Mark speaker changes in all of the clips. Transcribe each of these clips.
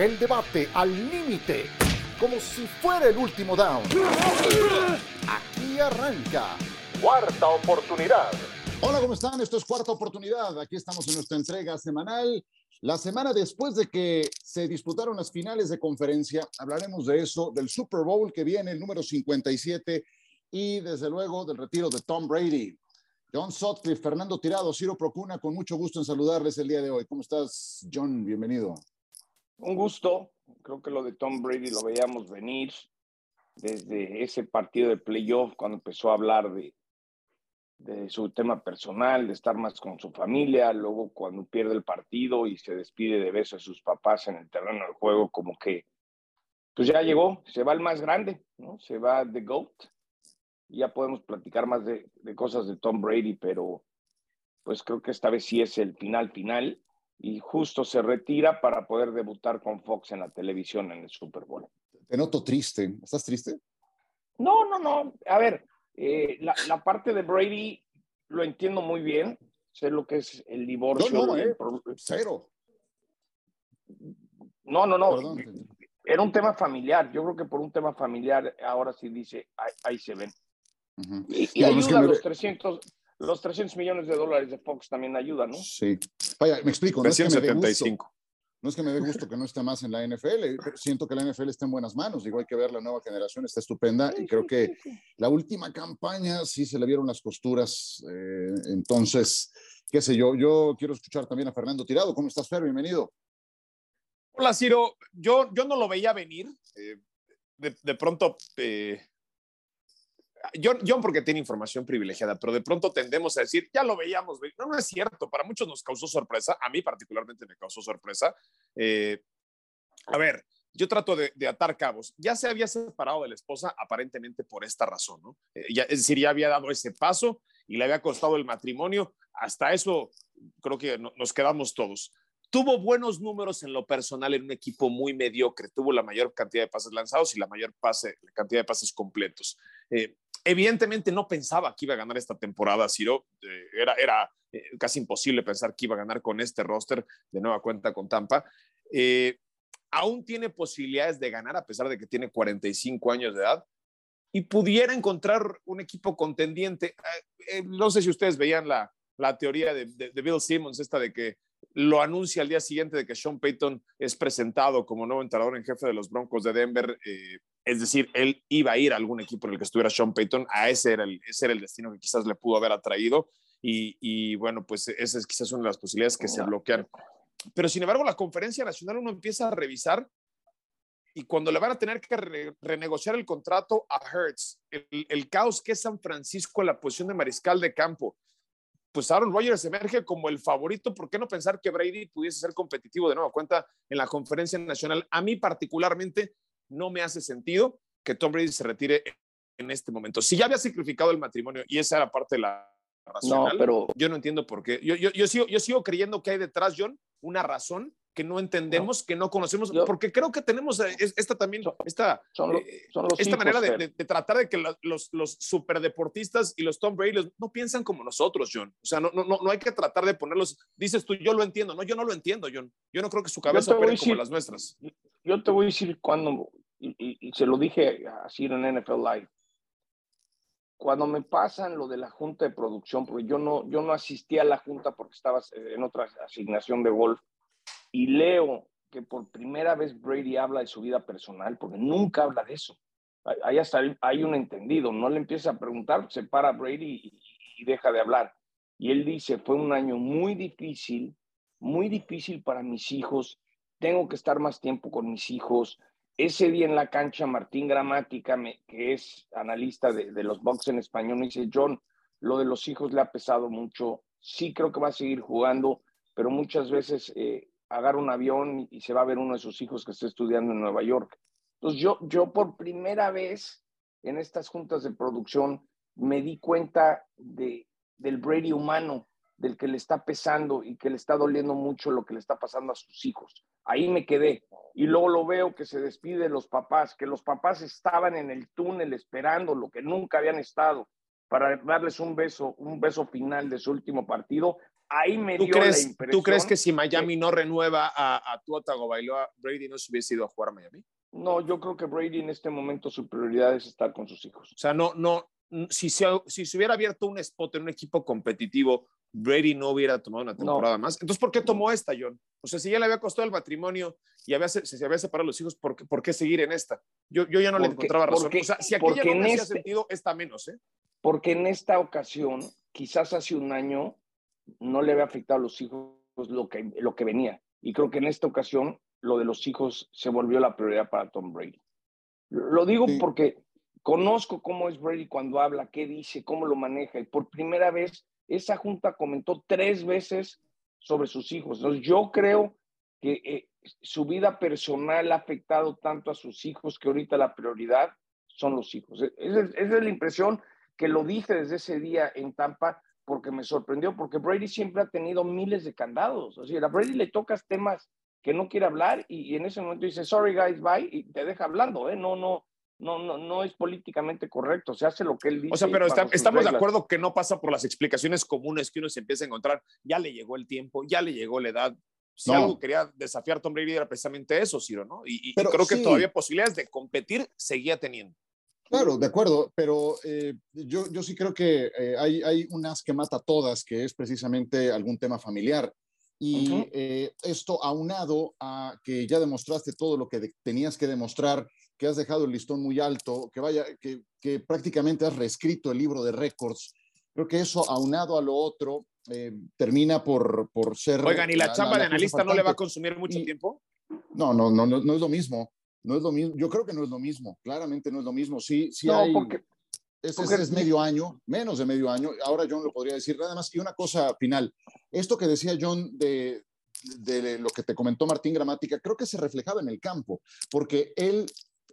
Speaker 1: El debate al límite, como si fuera el último down. Aquí arranca. Cuarta oportunidad. Hola, ¿cómo están? Esto es Cuarta Oportunidad. Aquí estamos en nuestra entrega semanal. La semana después de que se disputaron las finales de conferencia, hablaremos de eso, del Super Bowl que viene, el número 57, y desde luego del retiro de Tom Brady. John Sutcliffe, Fernando Tirado, Ciro Procuna, con mucho gusto en saludarles el día de hoy. ¿Cómo estás, John? Bienvenido.
Speaker 2: Un gusto. Creo que lo de Tom Brady lo veíamos venir desde ese partido de playoff cuando empezó a hablar de, de su tema personal, de estar más con su familia, luego cuando pierde el partido y se despide de besos a sus papás en el terreno del juego, como que pues ya llegó, se va el más grande, ¿no? Se va The GOAT ya podemos platicar más de, cosas de Tom Brady, pero pues creo que esta vez sí es el final final y justo se retira para poder debutar con Fox en la televisión en el Super Bowl.
Speaker 1: Te noto triste. ¿Estás triste?
Speaker 2: No, no, no. A ver, eh, la, parte de Brady lo entiendo muy bien. Sé lo que es el divorcio.
Speaker 1: No, no, eh, cero.
Speaker 2: No, no, no. Era un tema familiar. Yo creo que por un tema familiar ahora sí dice, ahí se ven. Y, ayuda los 300, los 300 millones de dólares de Fox también ayuda, ¿no?
Speaker 1: Sí. Vaya, me explico. No es, que me dé gusto, no es que me dé gusto que no esté más en la NFL. Siento que la NFL está en buenas manos. Digo, hay que ver la nueva generación, está estupenda. y creo que la última campaña sí se le vieron las costuras. Eh, entonces, qué sé yo. Yo quiero escuchar también a Fernando Tirado. ¿Cómo estás, Fer? Bienvenido.
Speaker 3: Hola, Ciro. Yo, yo no lo veía venir. Eh, de, de, pronto eh, John, porque tiene información privilegiada, pero de pronto tendemos a decir, ya lo veíamos. No, no es cierto. Para muchos nos causó sorpresa. A mí particularmente me causó sorpresa. Eh, a ver, yo trato de, atar cabos. Ya se había separado de la esposa aparentemente por esta razón, ¿no? Eh, ya, es decir, ya había dado ese paso y le había costado el matrimonio. Hasta eso creo que nos quedamos todos. Tuvo buenos números en lo personal en un equipo muy mediocre. Tuvo la mayor cantidad de pases lanzados y la mayor pase, cantidad de pases completos. Eh, evidentemente no pensaba que iba a ganar esta temporada, Ciro. Eh, era, era eh, casi imposible pensar que iba a ganar con este roster de nueva cuenta con Tampa. aún tiene posibilidades de ganar a pesar de que tiene 45 años de edad y pudiera encontrar un equipo contendiente. no sé si ustedes veían la, la teoría de, de, Bill Simmons, esta de que lo anuncia al día siguiente de que Sean Payton es presentado como nuevo entrenador en jefe de los Broncos de Denver. Eh, es decir, él iba a ir a algún equipo en el que estuviera Sean Payton. A ese era el, ese era el destino que quizás le pudo haber atraído. Y, y bueno, pues esa es quizás una de las posibilidades que se bloquean. Pero sin embargo, la conferencia nacional uno empieza a revisar y cuando le van a tener que renegociar el contrato a Hertz, el, el, caos que es San Francisco en la posición de mariscal de campo, pues Aaron Rodgers emerge como el favorito. ¿Por qué no pensar que Brady pudiese ser competitivo de nueva cuenta en la conferencia nacional? A mí particularmente no me hace sentido que Tom Brady se retire en este momento. Si ya había sacrificado el matrimonio y esa era parte de la razón, pero... yo no entiendo por qué. Yo, yo, yo, sigo, yo sigo creyendo que hay detrás, John, una razón que no entendemos, que no conocemos, porque creo que tenemos eh, esta también, esta, eh, esta manera de, tratar de que los, los superdeportistas y los Tom Brady no piensan como nosotros, John. O sea, no, no, no hay que tratar de ponerlos, dices tú, yo lo entiendo, no, yo no lo entiendo, John. Yo no creo que su cabeza opere como las nuestras.
Speaker 2: Yo te voy a decir cuando, y, se lo dije así en NFL Live, cuando me pasan lo de la junta de producción, porque yo no, yo no asistí a la junta porque estaba en otra asignación de golf, y leo que por primera vez Brady habla de su vida personal, porque nunca habla de eso. Ahí hasta hay un entendido, no le empieza a preguntar, se para Brady y, y deja de hablar. Y él dice, fue un año muy difícil, muy difícil para mis hijos, tengo que estar más tiempo con mis hijos. Ese día en la cancha, Martín Gramática, que es analista de, los Bucks en español, me dice, John, lo de los hijos le ha pesado mucho, sí creo que va a seguir jugando, pero muchas veces eh, agarra un avión y se va a ver uno de sus hijos que está estudiando en Nueva York. Entonces yo, yo por primera vez en estas juntas de producción me di cuenta de, del Brady humano, del que le está pesando y que le está doliendo mucho lo que le está pasando a sus hijos. Ahí me quedé. Y luego lo veo que se despide de los papás, que los papás estaban en el túnel esperando lo que nunca habían estado para darles un beso, un beso final de su último partido ahí me
Speaker 3: ¿Tú
Speaker 2: dio
Speaker 3: crees,
Speaker 2: la impresión.
Speaker 3: ¿Tú crees que si Miami no renueva a, a Tua Tagovailoa, Brady no se hubiese ido a jugar a Miami?
Speaker 2: No, yo creo que Brady en este momento su prioridad es estar con sus hijos.
Speaker 3: O sea, no, no, si se, si se hubiera abierto un spot en un equipo competitivo, Brady no hubiera tomado una temporada más. Entonces, ¿por qué tomó esta, John? O sea, si ya le había costado el matrimonio y había, se, se había separado los hijos, ¿por qué, ¿por qué, seguir en esta? Yo, yo ya no
Speaker 2: porque,
Speaker 3: le encontraba razón.
Speaker 2: Porque,
Speaker 3: o sea, si aquella no me hacía
Speaker 2: este,
Speaker 3: sentido, esta menos, ¿eh?
Speaker 2: Porque en esta ocasión, quizás hace un año, no le había afectado a los hijos lo que, lo que venía. Y creo que en esta ocasión, lo de los hijos se volvió la prioridad para Tom Brady. Lo digo sí. porque conozco cómo es Brady cuando habla, qué dice, cómo lo maneja. Y por primera vez, esa junta comentó tres veces sobre sus hijos. Entonces, yo creo que eh, su vida personal ha afectado tanto a sus hijos que ahorita la prioridad son los hijos. Esa es, esa es la impresión que lo dije desde ese día en Tampa porque me sorprendió, porque Brady siempre ha tenido miles de candados. O sea, a Brady le tocas temas que no quiere hablar y, y, en ese momento dice, sorry guys, bye, y te deja hablando, ¿eh? No, no, no, no, no es políticamente correcto, se hace lo que él dice.
Speaker 3: O sea, pero está, estamos reglas. de acuerdo que no pasa por las explicaciones comunes que uno se empieza a encontrar. Ya le llegó el tiempo, ya le llegó la edad. Si no. algo quería desafiar a Tom Brady era precisamente eso, Ciro, ¿no? Y, y creo que sí. todavía posibilidades de competir seguía teniendo.
Speaker 1: Claro, de acuerdo, pero eh, yo, yo sí creo que eh, hay, hay unas que mata todas, que es precisamente algún tema familiar. Y uh -huh. eh, esto aunado a que ya demostraste todo lo que de, tenías que demostrar, que has dejado el listón muy alto, que vaya, que, que prácticamente has reescrito el libro de récords. Creo que eso aunado a lo otro eh, termina por, por ser.
Speaker 3: Oigan, ¿y la, la chamba la, la de analista no le va a consumir mucho
Speaker 1: y,
Speaker 3: tiempo?
Speaker 1: No, no, no, no, no es lo mismo. No es lo mismo. Yo creo que no es lo mismo. Claramente no es lo mismo. Sí, sí
Speaker 2: no,
Speaker 1: hay.
Speaker 2: Porque,
Speaker 1: es, porque es, es, medio año, menos de medio año. Ahora John lo podría decir. Nada más. Y una cosa final. Esto que decía John de, de lo que te comentó Martín Gramática, creo que se reflejaba en el campo, porque él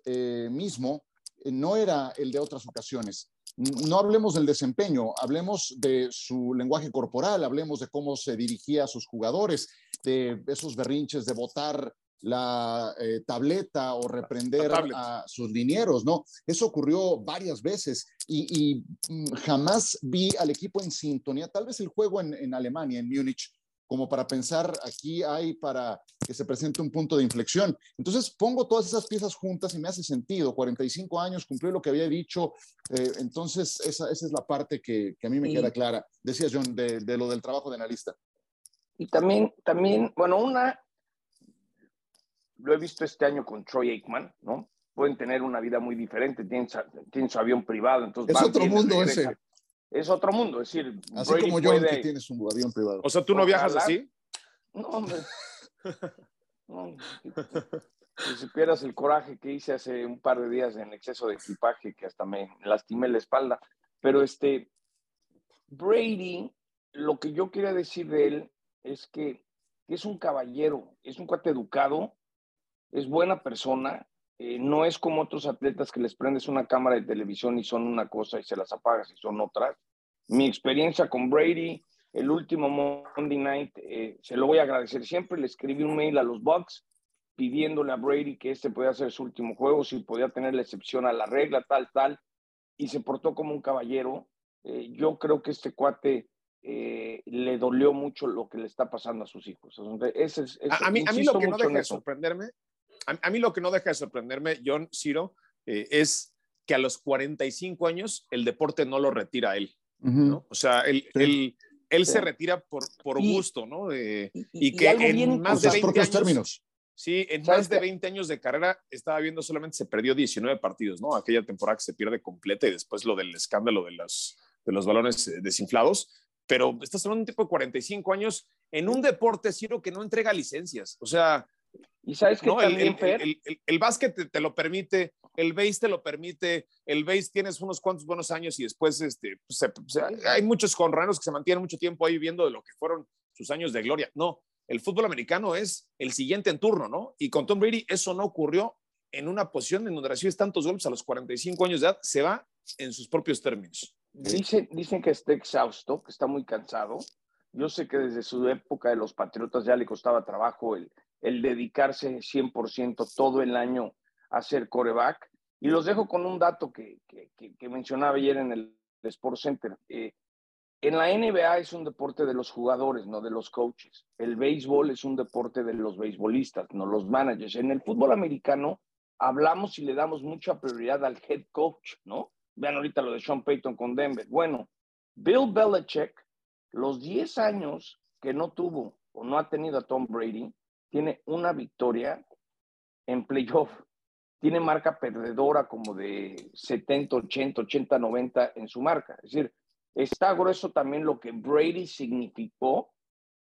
Speaker 1: eh, mismo eh, no era el de otras ocasiones. No hablemos del desempeño, hablemos de su lenguaje corporal, hablemos de cómo se dirigía a sus jugadores, de esos berrinches de votar la eh, tableta o reprender a sus linieros, ¿no? Eso ocurrió varias veces y, y, mm, jamás vi al equipo en sintonía, tal vez el juego en, en Alemania, en Múnich, como para pensar aquí hay para que se presente un punto de inflexión. Entonces pongo todas esas piezas juntas y me hace sentido. 45 años, cumplió lo que había dicho. Eh, entonces esa, esa, es la parte que, que a mí me y, queda clara. Decía John, de, de, lo del trabajo de analista.
Speaker 2: Y también, también, bueno, una, lo he visto este año con Troy Aikman, ¿no? Pueden tener una vida muy diferente, tienen, tienen su avión privado, entonces...
Speaker 1: Es otro mundo ese
Speaker 2: es otro mundo. Es decir,
Speaker 1: así Brady como yo puede... que tienes un avión privado.
Speaker 3: O sea, ¿tú no viajas así?
Speaker 2: No, hombre. no, si supieras el coraje que hice hace un par de días en exceso de equipaje, que hasta me lastimé la espalda. Pero este, Brady, lo que yo quería decir de él es que es un caballero, es un cuate educado, es buena persona, eh, no es como otros atletas que les prendes una cámara de televisión y son una cosa y se las apagas y son otras. Mi experiencia con Brady, el último Monday Night, eh, se lo voy a agradecer siempre. Le escribí un mail a los Bucks pidiéndole a Brady que este podía ser su último juego, si podía tener la excepción a la regla, tal, tal, y se portó como un caballero. Eh, yo creo que este cuate eh, le dolió mucho lo que le está pasando a sus hijos. Ese ese,
Speaker 3: a, mí, a mí lo que no deja de sorprenderme a, a, mí lo que no deja de sorprenderme, John Ciro, eh, es que a los 45 años el deporte no lo retira a él. Uh -huh. ¿no? O sea, él, sí. él, él sí. se retira por, por y, gusto, ¿no? Eh, y, y, que en más de 20 años, términos. Sí, en más de 20 años de carrera estaba viendo solamente se perdió 19 partidos, ¿no? Aquella temporada que se pierde completa y después lo del escándalo de los, de los balones eh, desinflados. Pero estás hablando de un tipo de 45 años en un deporte, Ciro, que no entrega licencias. O sea,
Speaker 2: y sabes que
Speaker 3: no, el, el, el, el, el, básquet te, te, lo permite, el base te lo permite, el base tienes unos cuantos buenos años y después este, pues, se, se, hay muchos conranos que se mantienen mucho tiempo ahí viendo de lo que fueron sus años de gloria. No, el fútbol americano es el siguiente en turno, ¿no? Y con Tom Brady eso no ocurrió en una posición en donde recibes tantos golpes a los 45 años de edad, se va en sus propios términos.
Speaker 2: Dicen, dicen que está exhausto, que está muy cansado. Yo sé que desde su época de los Patriotas ya le costaba trabajo el, el dedicarse 100% todo el año a ser coreback. Y los dejo con un dato que, que, que mencionaba ayer en el Sports Center. Eh, en la NBA es un deporte de los jugadores, no de los coaches. El béisbol es un deporte de los beisbolistas, no los managers. En el fútbol americano hablamos y le damos mucha prioridad al head coach, ¿no? Vean ahorita lo de Sean Payton con Denver. Bueno, Bill Belichick, los 10 años que no tuvo o no ha tenido a Tom Brady, tiene una victoria en playoff. Tiene marca perdedora como de 70, 80, 80, 90 en su marca. Es decir, está grueso también lo que Brady significó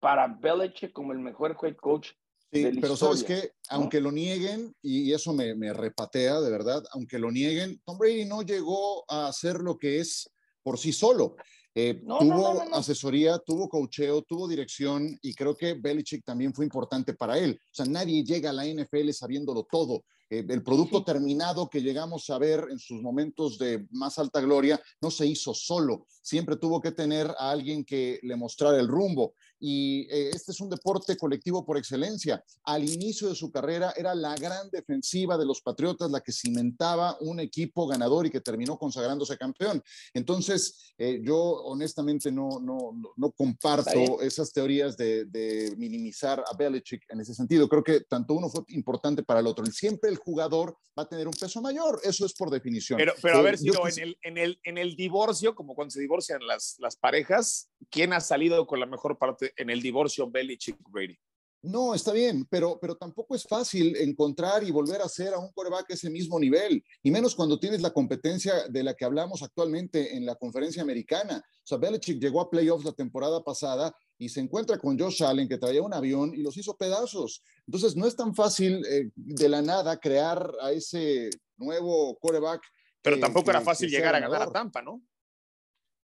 Speaker 2: para Belichick como el mejor head coach
Speaker 1: Sí, pero sabes que, aunque lo nieguen, y eso me, me, repatea de verdad, aunque lo nieguen, Tom Brady no llegó a ser lo que es por sí solo. Eh, tuvo asesoría, tuvo cocheo, tuvo dirección y creo que Belichick también fue importante para él. O sea, nadie llega a la NFL sabiéndolo todo. Eh, el producto terminado que llegamos a ver en sus momentos de más alta gloria no se hizo solo, siempre tuvo que tener a alguien que le mostrara el rumbo. Y eh, este es un deporte colectivo por excelencia. Al inicio de su carrera era la gran defensiva de los Patriotas la que cimentaba un equipo ganador y que terminó consagrándose campeón. Entonces, eh, yo honestamente no, no, no comparto esas teorías de, de, minimizar a Belichick en ese sentido. Creo que tanto uno fue importante para el otro. Y siempre el jugador va a tener un peso mayor. Eso es por definición.
Speaker 3: Pero, pero a ver, si en, el, en, el, en el divorcio, como cuando se divorcian las, las parejas, ¿quién ha salido con la mejor parte en el divorcio Belichick Brady?
Speaker 1: No, está bien, pero, pero tampoco es fácil encontrar y volver a hacer a un coreback ese mismo nivel, y menos cuando tienes la competencia de la que hablamos actualmente en la conferencia americana. O sea, Belichick llegó a playoffs la temporada pasada y se encuentra con Josh Allen, que traía un avión y los hizo pedazos. Entonces, no es tan fácil eh, de la nada crear a ese nuevo coreback.
Speaker 3: Pero tampoco era fácil llegar a ganar a Tampa, ¿no?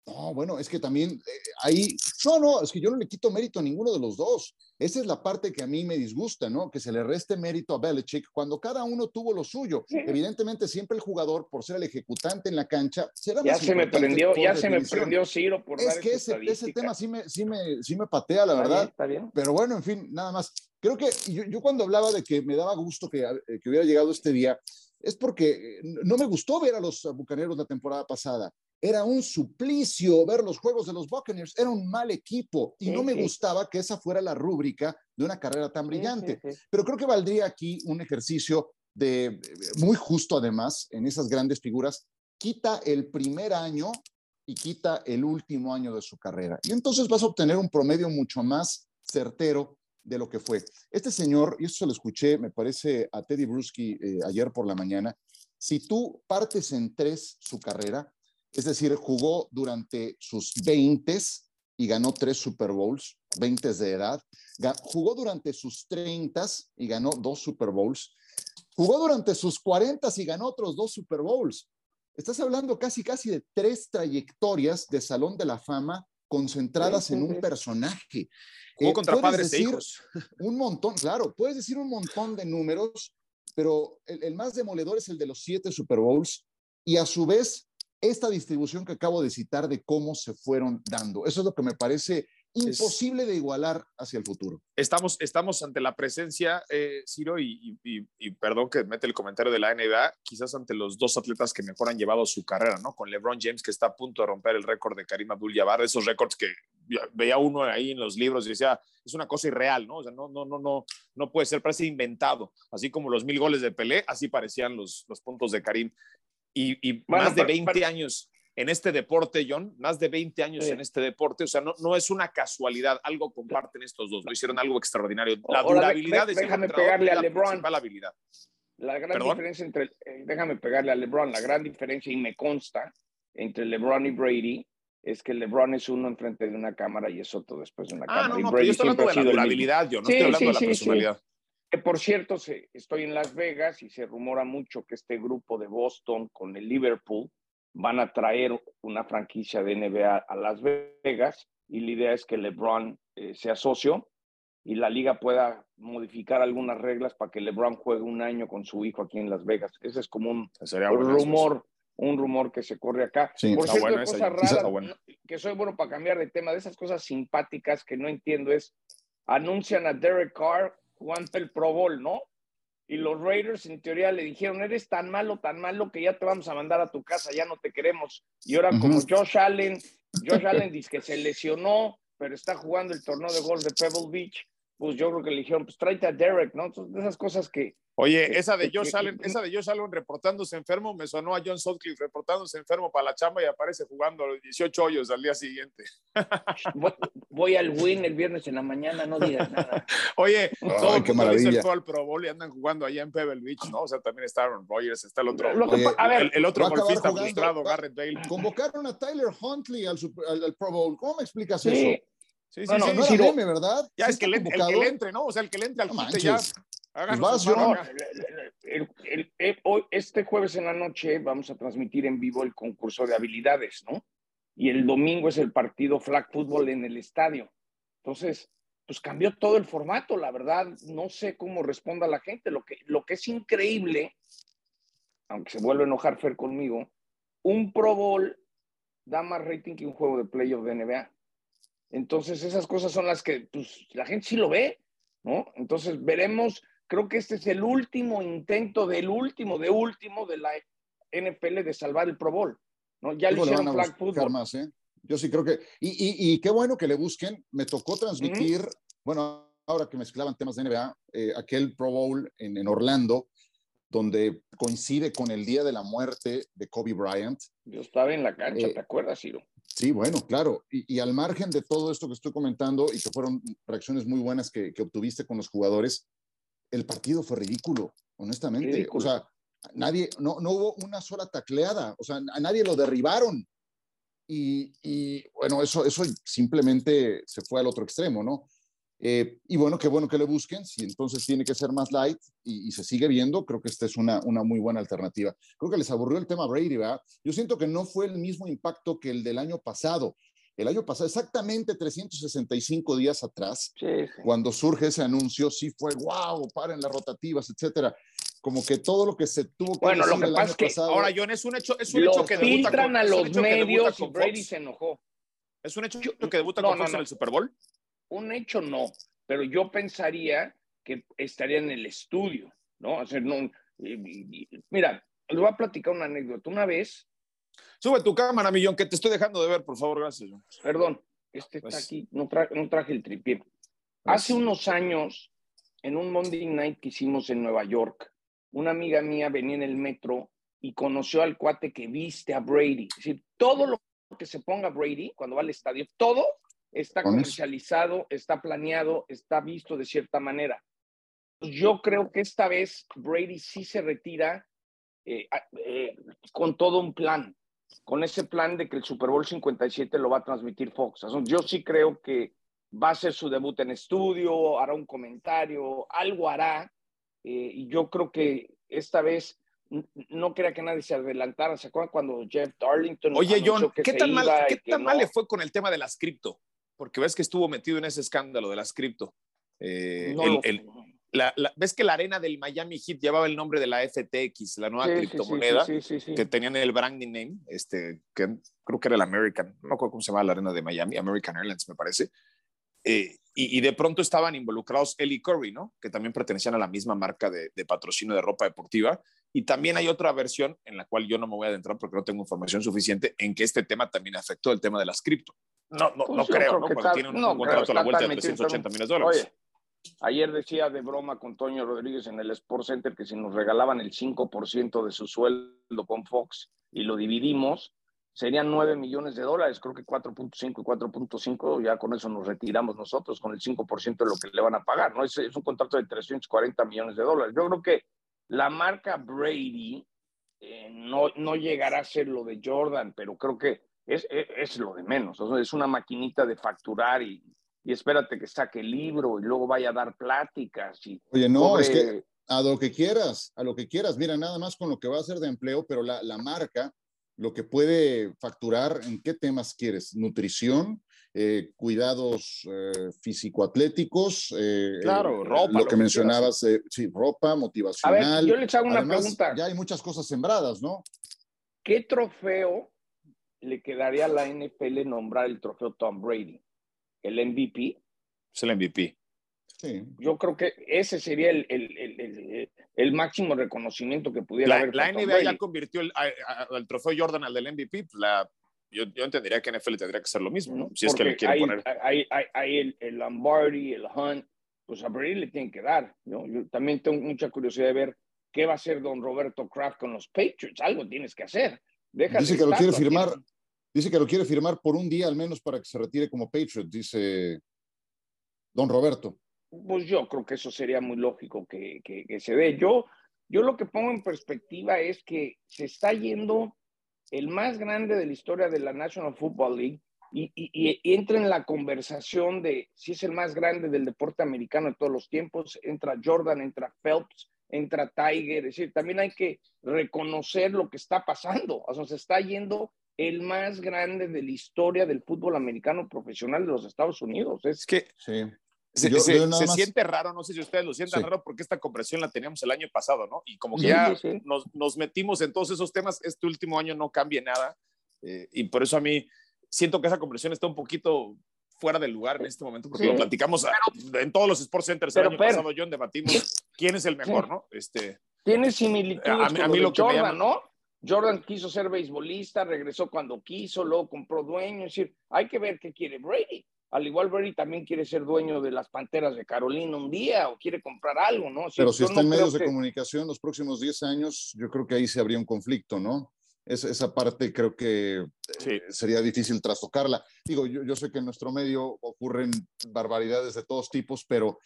Speaker 1: No, bueno, es que también eh, ahí, no, no, es que yo no le quito mérito a ninguno de los dos. Esa es la parte que a mí me disgusta, ¿no? Que se le reste mérito a Belichick cuando cada uno tuvo lo suyo. Evidentemente, siempre el jugador, por ser el ejecutante en la cancha, será
Speaker 2: ya se me prendió, ya se me prendió Ciro por
Speaker 1: Es que ese, ese, tema sí me, sí me, sí me patea, la verdad. está bien. Pero bueno, en fin, nada más. Creo que yo, yo cuando hablaba de que me daba gusto que, eh, que hubiera llegado este día, es porque eh, no me gustó ver a los Bucaneros la temporada pasada. Era un suplicio ver los juegos de los Buccaneers, era un mal equipo y no me gustaba que esa fuera la rúbrica de una carrera tan brillante. Pero creo que valdría aquí un ejercicio de muy justo además en esas grandes figuras, quita el primer año y quita el último año de su carrera. Y entonces vas a obtener un promedio mucho más certero de lo que fue. Este señor, y eso se lo escuché, me parece, a Teddy Bruschi eh, ayer por la mañana, si tú partes en tres su carrera, es decir, jugó durante sus 20 y ganó tres Super Bowls, 20 de edad, jugó durante sus 30 y ganó dos Super Bowls, jugó durante sus 40 y ganó otros dos Super Bowls. Estás hablando casi, casi de tres trayectorias de Salón de la Fama concentradas en un personaje.
Speaker 3: Jugó eh, contra padres e hijos.
Speaker 1: Un montón, claro, puedes decir un montón de números, pero el, más demoledor es el de los siete Super Bowls y a su vez esta distribución que acabo de citar de cómo se fueron dando. Eso es lo que me parece imposible de igualar hacia el futuro.
Speaker 3: Estamos, estamos ante la presencia, eh, Ciro, y, perdón que mete el comentario de la NBA, quizás ante los dos atletas que mejor han llevado su carrera, ¿no? Con LeBron James, que está a punto de romper el récord de Karim Abdul-Jabbar, esos récords que veía uno ahí en los libros y decía, es una cosa irreal, ¿no? O sea, no, no, no, no, no puede ser, parece inventado. Así como los mil goles de Pelé, así parecían los, los puntos de Karim. Y, más de 20 años en este deporte, John, más de 20 años en este deporte, o sea, no, no es una casualidad, algo comparten estos dos, lo hicieron algo extraordinario. La durabilidad de
Speaker 2: déjame pegarle a LeBron.
Speaker 3: La habilidad.
Speaker 2: La gran diferencia entre, eh, déjame pegarle a LeBron, la gran diferencia, y me consta, entre LeBron y Brady, es que LeBron es uno enfrente de una cámara y es otro después de una ah, cámara.
Speaker 3: No, no, pero yo estoy hablando de la durabilidad, yo no estoy hablando de la personalidad.
Speaker 2: Por cierto, estoy en Las Vegas y se rumora mucho que este grupo de Boston con el Liverpool van a traer una franquicia de NBA a Las Vegas y la idea es que LeBron eh, sea socio y la liga pueda modificar algunas reglas para que LeBron juegue un año con su hijo aquí en Las Vegas. Ese es como un, rumor, un rumor que se corre acá. Por cierto, cosas raras, que soy bueno para cambiar de tema, de esas cosas simpáticas que no entiendo es, anuncian a Derek Carr jugando el Pro Bowl, ¿no? Y los Raiders en teoría le dijeron, eres tan malo, tan malo que ya te vamos a mandar a tu casa, ya no te queremos. Y ahora como Josh Allen Josh Allen dice que se lesionó, pero está jugando el torneo de golf de Pebble Beach. Pues yo creo que le dijeron, pues tráete a Derek, ¿no? Entonces, esas cosas que,
Speaker 3: Oye, esa de Josh Allen, esa de Josh Allen reportándose enfermo, me sonó a John Sutcliffe reportándose enfermo para la chamba y aparece jugando los 18 hoyos al día siguiente.
Speaker 2: Voy, al win el viernes en la mañana, no digas nada.
Speaker 3: Oye, todo qué maravilla. fue al Pro Bowl y andan jugando allá en Pebble Beach, ¿no? O sea, también está Aaron Rodgers, está el otro, a ver, el, otro golfista frustrado, Garrett Bale.
Speaker 1: Convocaron a Tyler Huntley al, Pro Bowl. ¿Cómo me explicas eso? Sí, sí, sí. No, sí, no, ¿verdad?
Speaker 3: Ya es que, el, que le entre, ¿no? O sea, el que le entre al no ya
Speaker 2: este jueves en la noche vamos a transmitir en vivo el concurso de habilidades, ¿no? Y el domingo es el partido flag football en el estadio. Entonces, pues cambió todo el formato, la verdad, no sé cómo responda la gente. Lo que, lo que es increíble, aunque se vuelve a enojar Fer conmigo, un Pro Bowl da más rating que un juego de playoff de NBA. Entonces, esas cosas son las que pues, la gente sí lo ve, ¿no? Entonces, veremos creo que este es el último intento del último, de último de la NFL de salvar el Pro Bowl. ¿no? Ya lo hicieron flag football.
Speaker 1: Más, ¿eh? Yo sí creo que, y, y, qué bueno que le busquen. Me tocó transmitir, bueno, ahora que mezclaban temas de NBA, eh, aquel Pro Bowl en, en, Orlando, donde coincide con el día de la muerte de Kobe Bryant.
Speaker 2: Yo estaba en la cancha, eh, ¿te acuerdas, Ciro?
Speaker 1: Sí, bueno, claro. Y, y, al margen de todo esto que estoy comentando y que fueron reacciones muy buenas que, que obtuviste con los jugadores, el partido fue ridículo, honestamente. O sea, nadie, no, no hubo una sola tacleada, o sea, a nadie lo derribaron. Y, y bueno, eso, eso simplemente se fue al otro extremo, ¿no? Eh, y bueno, qué bueno que le busquen, si entonces tiene que ser más light y, y, se sigue viendo, creo que esta es una, una muy buena alternativa. Creo que les aburrió el tema Brady, ¿verdad? Yo siento que no fue el mismo impacto que el del año pasado. El año pasado, exactamente 365 días atrás, cuando surge ese anuncio, sí fue, wow, paren las rotativas, etcétera. Como que todo lo que se tuvo
Speaker 2: que bueno, lo que pasa es que
Speaker 3: ahora, John, es un hecho, es un hecho que
Speaker 2: filtran a los medios y Brady se enojó.
Speaker 3: ¿Es un hecho que debuta con Fox en el Super Bowl?
Speaker 2: Un hecho no, pero yo pensaría que estaría en el estudio, ¿no? O sea, no mira, les voy a platicar una anécdota. Una vez
Speaker 3: Sube tu cámara, Millón, que te estoy dejando de ver, por favor, gracias.
Speaker 2: Perdón, este está pues aquí, no, traje el tripié. Pues Hace unos años, en un Monday Night que hicimos en Nueva York, una amiga mía venía en el metro y conoció al cuate que viste a Brady. Es decir, todo lo que se ponga Brady cuando va al estadio, todo está comercializado, está planeado, está visto de cierta manera. Yo creo que esta vez Brady sí se retira eh, eh, con todo un plan, con ese plan de que el Super Bowl 57 lo va a transmitir Fox. Yo sí creo que va a ser su debut en estudio, hará un comentario, algo hará, eh, y yo creo que esta vez no crea que nadie se adelantara. ¿Se acuerdan cuando Jeff Darlington...
Speaker 3: Oye, John, ¿qué tan, mal, ¿qué tan mal le fue con el tema de las cripto? Porque ves que estuvo metido en ese escándalo de las cripto. el, ¿Ves que la arena del Miami Heat llevaba el nombre de la FTX, la nueva criptomoneda, que tenían el branding name, este, que creo que era el American, no me acuerdo cómo se llama la arena de Miami, American Airlines me parece, eh, y, de pronto estaban involucrados Ellie Curry, ¿no? Que también pertenecían a la misma marca de, patrocinio de ropa deportiva. Y también hay otra versión en la cual yo no me voy a adentrar porque no tengo información suficiente en que este tema también afectó el tema de las cripto. No, no, no pues creo, ¿no? Cuando tiene un, contrato a la vuelta de 380 millones de dólares.
Speaker 2: Ayer decía de broma con Toño Rodríguez en el Sport Center que si nos regalaban el 5% de su sueldo con Fox y lo dividimos, serían 9 millones de dólares. Creo que 4.5 y 4.5, ya con eso nos retiramos nosotros, con el 5% de lo que le van a pagar. ¿no? Es, un contrato de 340 millones de dólares. Yo creo que la marca Brady eh, no, no llegará a ser lo de Jordan, pero creo que es, es, lo de menos. Es una maquinita de facturar y, y espérate que saque el libro y luego vaya a dar pláticas. Y
Speaker 1: Oye, no, es que a lo que quieras, a lo que quieras, mira, nada más con lo que va a ser de empleo, pero la, la marca, lo que puede facturar, ¿en qué temas quieres? Nutrición, eh, cuidados eh, físico-atléticos, eh,
Speaker 3: claro, ropa.
Speaker 1: Lo, que, mencionabas, sí, ropa, motivacional. A ver,
Speaker 2: yo les hago una pregunta.
Speaker 1: Ya hay muchas cosas sembradas, ¿no?
Speaker 2: ¿Qué trofeo le quedaría a la NFL nombrar el trofeo Tom Brady? El MVP.
Speaker 3: Es el MVP.
Speaker 2: Sí. Yo creo que ese sería el, el, el, el máximo reconocimiento que pudiera
Speaker 3: la,
Speaker 2: haber.
Speaker 3: La NBA ya convirtió el, trofeo Jordan al del MVP. La yo, yo, entendería que NFL tendría que ser lo mismo, ¿no? Si es que le quiere poner.
Speaker 2: Hay, hay, hay el, el, Lombardi, el Hunt, pues a Brady le tienen que dar, ¿no? Yo también tengo mucha curiosidad de ver qué va a hacer don Roberto Kraft con los Patriots. Algo tienes que hacer.
Speaker 1: dice que lo quiere firmar, dice que lo quiere firmar por un día al menos para que se retire como Patriot, dice don Roberto.
Speaker 2: Pues yo creo que eso sería muy lógico que, que, se dé. Yo, yo lo que pongo en perspectiva es que se está yendo el más grande de la historia de la National Football League y, y, entra en la conversación de si es el más grande del deporte americano de todos los tiempos, entra Jordan, entra Phelps, entra Tiger, es decir, también hay que reconocer lo que está pasando, o sea, se está yendo el más grande de la historia del fútbol americano profesional de los Estados Unidos. Es
Speaker 3: que sí. Se, siente raro, no sé si ustedes lo sienten raro, porque esta compresión la teníamos el año pasado, ¿no? Y como que ya nos, nos, metimos en todos esos temas, este último año no cambia nada. Eh, y por eso a mí siento que esa compresión está un poquito fuera del lugar en este momento, porque lo platicamos en todos los Sports Centers el año pasado, John, debatimos quién es el mejor, ¿no? Este,
Speaker 2: Tiene similitudes a, mí, lo que Jordan, ¿no? Jordan quiso ser beisbolista, regresó cuando quiso, luego compró dueño, es decir, hay que ver qué quiere Brady al igual Brady también quiere ser dueño de las Panteras de Carolina un día o quiere comprar algo, ¿no?
Speaker 1: Pero si está en medios de comunicación los próximos 10 años, yo creo que ahí se habría un conflicto, ¿no? Esa parte creo que eh, sería difícil trastocarla. Digo, yo, yo, sé que en nuestro medio ocurren barbaridades de todos tipos, pero,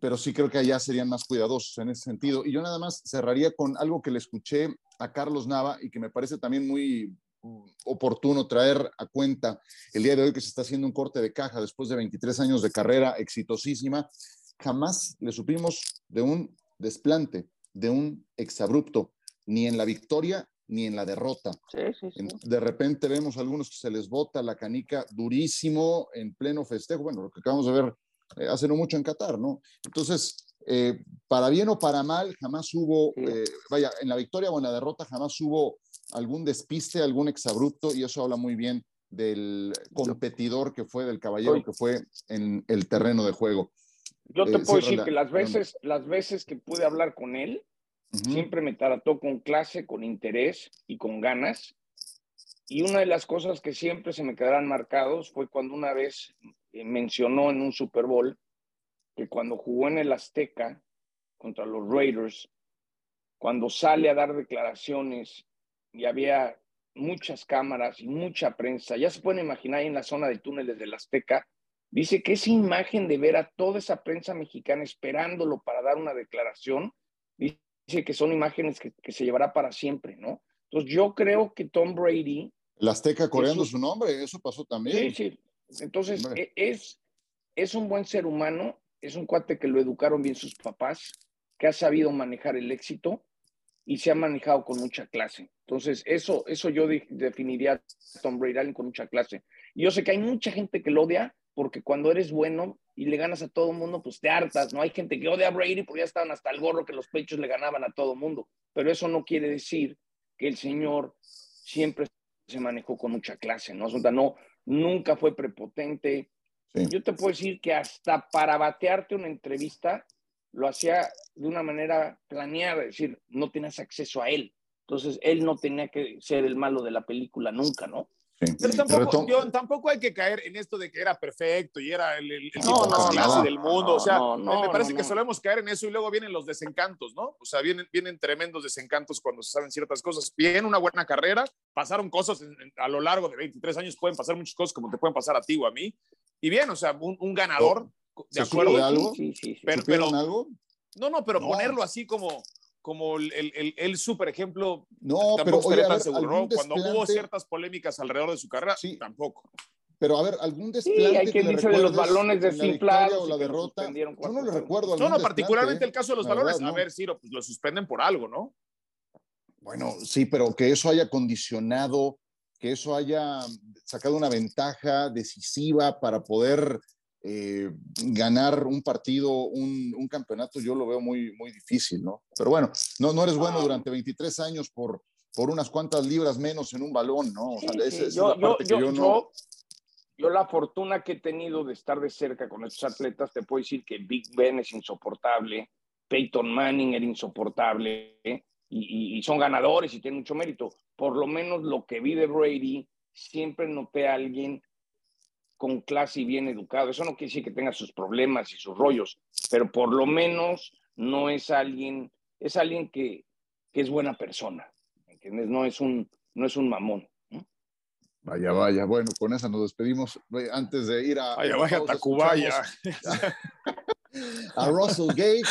Speaker 1: pero sí creo que allá serían más cuidadosos en ese sentido. Y yo nada más cerraría con algo que le escuché a Carlos Nava y que me parece también muy, oportuno traer a cuenta el día de hoy que se está haciendo un corte de caja después de 23 años de carrera exitosísima. Jamás le supimos de un desplante, de un exabrupto, ni en la victoria ni en la derrota. De repente vemos a algunos que se les bota la canica durísimo en pleno festejo, bueno, lo que acabamos de ver eh, hace no mucho en Qatar, ¿no? Entonces, eh, para bien o para mal, jamás hubo, eh, vaya, en la victoria o en la derrota, jamás hubo algún despiste, algún exabrupto, y eso habla muy bien del competidor que fue, del caballero que fue en el terreno de juego.
Speaker 2: Yo te eh, puedo decir que las veces, las veces que pude hablar con él, siempre me trató con clase, con interés y con ganas. Y una de las cosas que siempre se me quedarán marcados fue cuando una vez eh, mencionó en un Super Bowl que cuando jugó en el Azteca contra los Raiders, cuando sale a dar declaraciones y había muchas cámaras y mucha prensa. Ya se pueden imaginar en la zona de túneles del Azteca. Dice que esa imagen de ver a toda esa prensa mexicana esperándolo para dar una declaración, dice que son imágenes que, se llevará para siempre, ¿no? Entonces yo creo que Tom Brady...
Speaker 1: El Azteca coreando su nombre, eso pasó también.
Speaker 2: Sí, sí. Entonces e, es, es un buen ser humano, es un cuate que lo educaron bien sus papás, que ha sabido manejar el éxito y se ha manejado con mucha clase. Entonces, eso, eso yo definiría a Tom Brady con mucha clase. Y yo sé que hay mucha gente que lo odia porque cuando eres bueno y le ganas a todo el mundo, pues te hartas, ¿no? Hay gente que odia a Brady porque ya estaban hasta el gorro que los pechos le ganaban a todo el mundo. Pero eso no quiere decir que el señor siempre se manejó con mucha clase, ¿no? O sea, no, nunca fue prepotente. Yo te puedo decir que hasta para batearte una entrevista, lo hacía de una manera planeada, es decir, no tenías acceso a él. Entonces, él no tenía que ser el malo de la película nunca, ¿no?
Speaker 3: Pero tampoco, tampoco hay que caer en esto de que era perfecto y era el, el, tipo clase del mundo. o sea, me parece que solemos caer en eso y luego vienen los desencantos, ¿no? O sea, vienen, vienen tremendos desencantos cuando se saben ciertas cosas. Bien, una buena carrera, pasaron cosas a lo largo de 23 años, pueden pasar muchas cosas como te pueden pasar a ti o a mí. Y bien, o sea, un, un ganador
Speaker 1: ¿De acuerdo? De algo? Sí, sí, pero, algo?
Speaker 3: No, no, pero ponerlo así como, como el, el, el, super ejemplo.
Speaker 1: No, pero oye, tan
Speaker 3: seguro, Cuando hubo ciertas polémicas alrededor de su carrera, sí. tampoco.
Speaker 1: Pero a ver, algún desplante. Sí,
Speaker 2: hay que dice de los balones desinflados.
Speaker 1: o la derrota. Yo no le recuerdo.
Speaker 3: No, no, particularmente el caso de los balones. a ver, Ciro, pues lo suspenden por algo, ¿no?
Speaker 1: Bueno, sí, pero que eso haya condicionado, que eso haya sacado una ventaja decisiva para poder eh, ganar un partido, un, campeonato, yo lo veo muy, muy difícil, ¿no? Pero bueno, no, no eres bueno durante 23 años por, por unas cuantas libras menos en un balón, ¿no?
Speaker 2: yo, la fortuna que he tenido de estar de cerca con estos atletas, te puedo decir que Big Ben es insoportable, Peyton Manning era insoportable, y, y, son ganadores y tienen mucho mérito. Por lo menos lo que vi de Brady siempre noté a alguien con clase y bien educado. Eso no quiere decir que tenga sus problemas y sus rollos, pero por lo menos no es alguien, es alguien que, que es buena persona, ¿entiendes? No es un, no es un mamón.
Speaker 1: Vaya, vaya. Bueno, con esa nos despedimos. Antes de ir a.
Speaker 3: Vaya, vaya, Tacubaya.
Speaker 1: A Russell Gage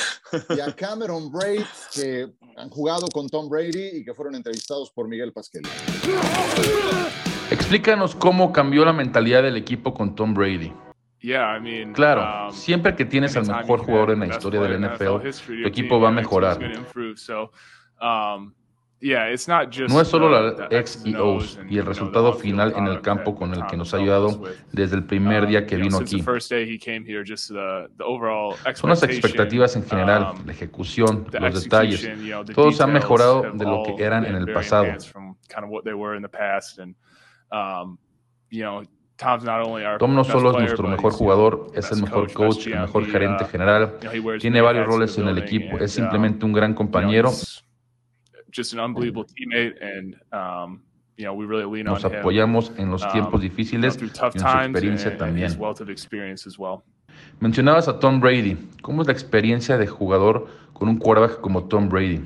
Speaker 1: y a Cameron Braid, que han jugado con Tom Brady y que fueron entrevistados por Miguel Pasquel.
Speaker 4: Explícanos cómo cambió la mentalidad del equipo con Tom Brady. Claro, um, siempre que tienes al mejor jugador en la historia del NFL, tu equipo va a mejorar. No es solo la X y O's y el resultado final en el campo con el que nos ha ayudado desde el primer día que vino aquí. Son las expectativas en general, la ejecución, los detalles. Todos han mejorado de lo que eran en el pasado. Tom no solo es nuestro mejor jugador, es el mejor coach, el mejor gerente general, tiene varios roles en el equipo, es simplemente un gran compañero um, you know, Nos apoyamos en los tiempos um, difíciles you know, y en su experiencia and, también. And well. Mencionabas a Tom Brady. ¿Cómo es la experiencia de jugador con un quarterback como Tom Brady?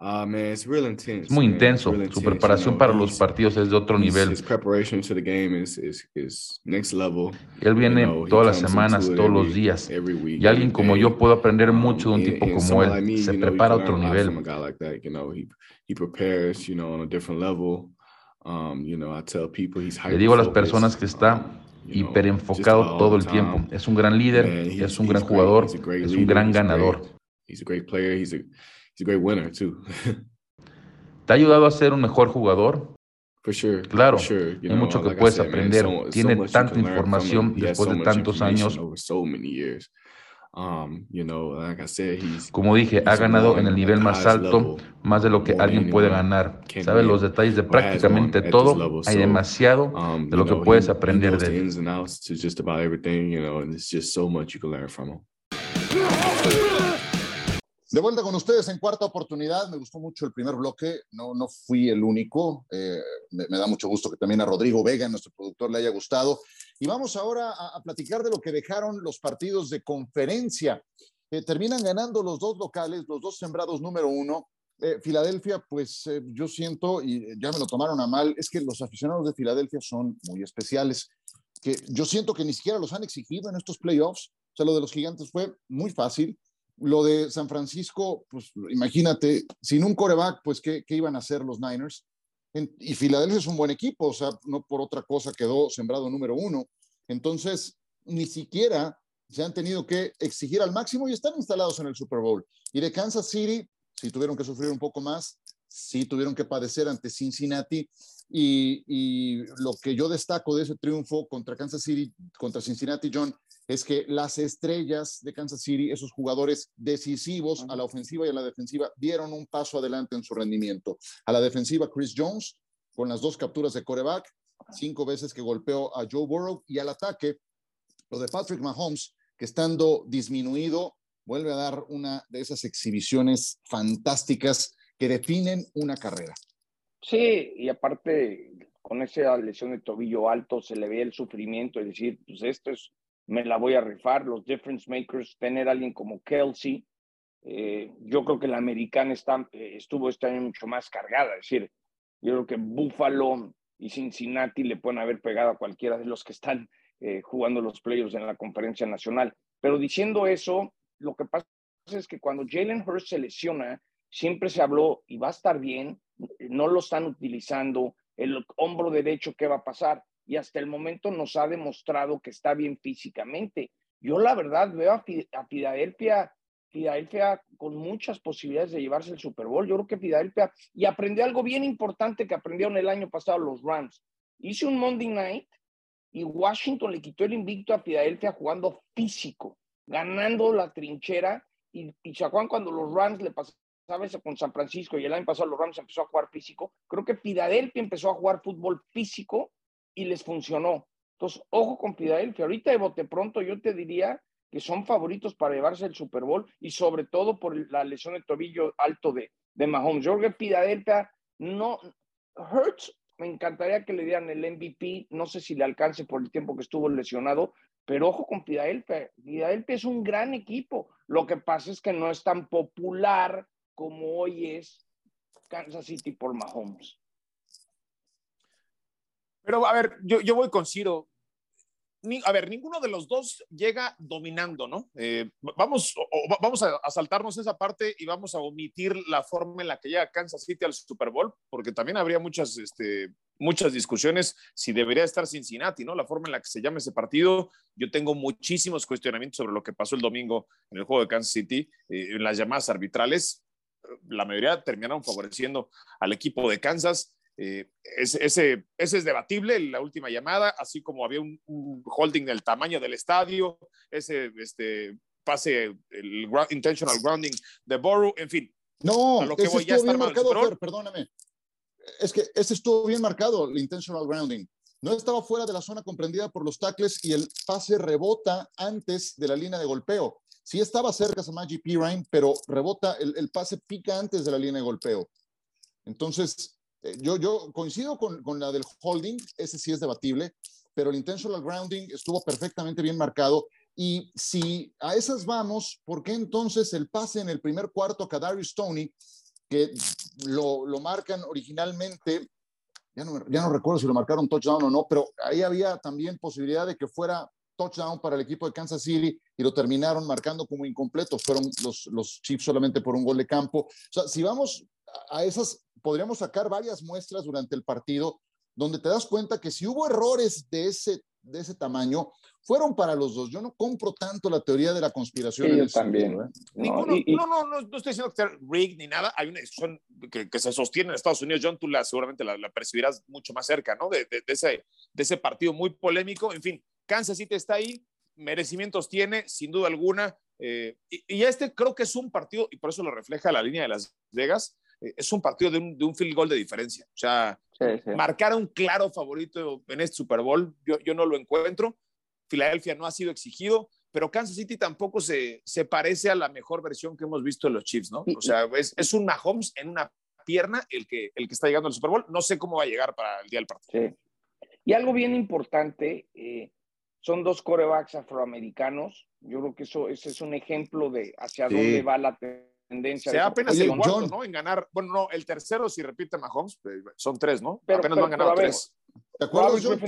Speaker 5: Man, it's real intense,
Speaker 4: es muy intenso. Su preparación para los partidos es de otro nivel.
Speaker 5: His preparation to the game is, is, is next level.
Speaker 4: Él viene todas las semanas, todos los días. Every week, y alguien como yo puedo aprender um, mucho de un tipo como él. Se prepara a otro nivel. Le digo a las personas que está hiper enfocado todo el tiempo. Es un gran líder, es un gran jugador, es un gran ganador.
Speaker 5: He's a great winner too.
Speaker 4: ¿Te ha ayudado a ser un mejor jugador?
Speaker 5: For sure,
Speaker 4: claro,
Speaker 5: for sure.
Speaker 4: hay mucho que like puedes said, aprender. Man, so, Tiene so tanta información después so de tantos años.
Speaker 5: Um, you know, like I said, he's,
Speaker 4: Como dije, ha ganado en el nivel más alto, más de lo que alguien puede ganar. Sabe los detalles de prácticamente todo. Hay demasiado um, de lo que puedes aprender de él.
Speaker 1: De vuelta con ustedes en cuarta oportunidad. Me gustó mucho el primer bloque. No, no fui el único. Eh, me, da mucho gusto que también a Rodrigo Vega, nuestro productor, le haya gustado. Y vamos ahora a, platicar de lo que dejaron los partidos de conferencia. Eh, terminan ganando los dos locales, los dos sembrados número uno. Eh, Filadelfia, pues yo siento, y ya me lo tomaron a mal, es que los aficionados de Filadelfia son muy especiales. Que yo siento que ni siquiera los han exigido en estos playoffs. O sea, lo de los gigantes fue muy fácil lo de San Francisco, pues imagínate, sin un coreback, pues ¿qué, iban a hacer los Niners? y Filadelfia es un buen equipo, o sea, no por otra cosa quedó sembrado número uno. Entonces, ni siquiera se han tenido que exigir al máximo y están instalados en el Super Bowl. Y de Kansas City, si tuvieron que sufrir un poco más, sí tuvieron que padecer ante Cincinnati. Y lo que yo destaco de ese triunfo contra Kansas City, contra Cincinnati, John, es que las estrellas de Kansas City, esos jugadores decisivos a la ofensiva y a la defensiva, dieron un paso adelante en su rendimiento. A la defensiva, Chris Jones, con las dos capturas de coreback, cinco veces que golpeó a Joe Burrow, y al ataque, lo de Patrick Mahomes, que estando disminuido, vuelve a dar una de esas exhibiciones fantásticas que definen una carrera.
Speaker 2: Sí, y aparte, con esa lesión de tobillo alto, se le ve el sufrimiento, es decir, pues esto es me la voy a rifar, los difference makers, tener alguien como Kelsey. Eh, yo creo que la americana está, eh, estuvo este año mucho más cargada, es decir, yo creo que Buffalo y Cincinnati le pueden haber pegado a cualquiera de los que están eh, jugando los playoffs en la conferencia nacional. Pero diciendo eso, lo que pasa es que cuando Jalen Hurst se lesiona, siempre se habló y va a estar bien, no lo están utilizando, el hombro derecho, ¿qué va a pasar? Y hasta el momento nos ha demostrado que está bien físicamente. Yo la verdad veo a, Filadelfia, Filadelfia con muchas posibilidades de llevarse el Super Bowl. Yo creo que Filadelfia, y aprendió algo bien importante que aprendieron el año pasado los Rams. Hice un Monday Night y Washington le quitó el invicto a Filadelfia jugando físico, ganando la trinchera. Y, y cuando los Rams le pasaban eso con San Francisco y el año pasado los Rams empezó a jugar físico, creo que Filadelfia empezó a jugar fútbol físico y les funcionó. Entonces, ojo con Filadelfia. Ahorita de bote pronto yo te diría que son favoritos para llevarse el Super Bowl y sobre todo por la lesión de tobillo alto de, de Mahomes. Que Filadelfia no, Hurts me encantaría que le dieran el MVP. No sé si le alcance por el tiempo que estuvo lesionado, pero ojo con Philadelphia. Philadelphia es un gran equipo. Lo que pasa es que no es tan popular como hoy es Kansas City por Mahomes.
Speaker 3: Pero a ver, yo, yo voy con Ciro a ver, ninguno de los dos llega dominando, ¿no? Eh, vamos, vamos a, saltarnos esa parte y vamos a omitir la forma en la que llega Kansas City al Super Bowl, porque también habría muchas, este, muchas discusiones si debería estar Cincinnati, ¿no? La forma en la que se llama ese partido. Yo tengo muchísimos cuestionamientos sobre lo que pasó el domingo en el juego de Kansas City, eh, en las llamadas arbitrales. La mayoría terminaron favoreciendo al equipo de Kansas. Eh, ese, ese, es debatible, la última llamada, así como había un, holding del tamaño del estadio, ese este, pase, el intentional grounding de Borough, en fin.
Speaker 1: No, lo que ese voy, estuvo bien marcado, perdóname. Es que ese estuvo bien marcado, el intentional grounding. No estaba fuera de la zona comprendida por los tackles y el pase rebota antes de la línea de golpeo. Sí estaba cerca Samaji Pirine, pero rebota, el, el pase pica antes de la línea de golpeo. Entonces, yo, yo coincido con, con, la del holding, ese sí es debatible, pero el intentional grounding estuvo perfectamente bien marcado. Y si a esas vamos, ¿por qué entonces el pase en el primer cuarto a Kadarius Tony, que lo, lo marcan originalmente, ya no, ya no recuerdo si lo marcaron touchdown o no, pero ahí había también posibilidad de que fuera touchdown para el equipo de Kansas City y lo terminaron marcando como incompleto. Fueron los, los Chiefs solamente por un gol de campo. O sea, si vamos a esas podríamos sacar varias muestras durante el partido donde te das cuenta que si hubo errores de ese, de ese tamaño, fueron para los dos. Yo no compro tanto la teoría de la conspiración.
Speaker 2: yo también. ¿eh?
Speaker 3: no, no, no, no, estoy diciendo que sea rigged ni nada. Hay una discusión que, que, se sostiene en Estados Unidos. John, tú la, seguramente la, percibirás mucho más cerca, ¿no? De, de, ese, de ese partido muy polémico. En fin, Kansas City está ahí, merecimientos tiene, sin duda alguna. Eh, y, y, este creo que es un partido, y por eso lo refleja la línea de Las Vegas, es un partido de un, de un, field goal de diferencia. O sea, marcar a un claro favorito en este Super Bowl, yo, yo no lo encuentro. Filadelfia no ha sido exigido, pero Kansas City tampoco se, se parece a la mejor versión que hemos visto de los Chiefs, ¿no? O sea, es, es un Mahomes en una pierna el que, el que está llegando al Super Bowl. No sé cómo va a llegar para el día del partido.
Speaker 2: Sí. Y algo bien importante, eh, son dos corebacks afroamericanos. Yo creo que eso ese es un ejemplo de hacia dónde va la tendencia.
Speaker 3: Se apenas el cuarto, ¿no? En ganar. Bueno, no, el tercero, si repite Mahomes, eh, son tres, ¿no?
Speaker 2: Pero,
Speaker 3: apenas pero,
Speaker 2: van a ganar tres.
Speaker 1: ¿Te acuerdas, John?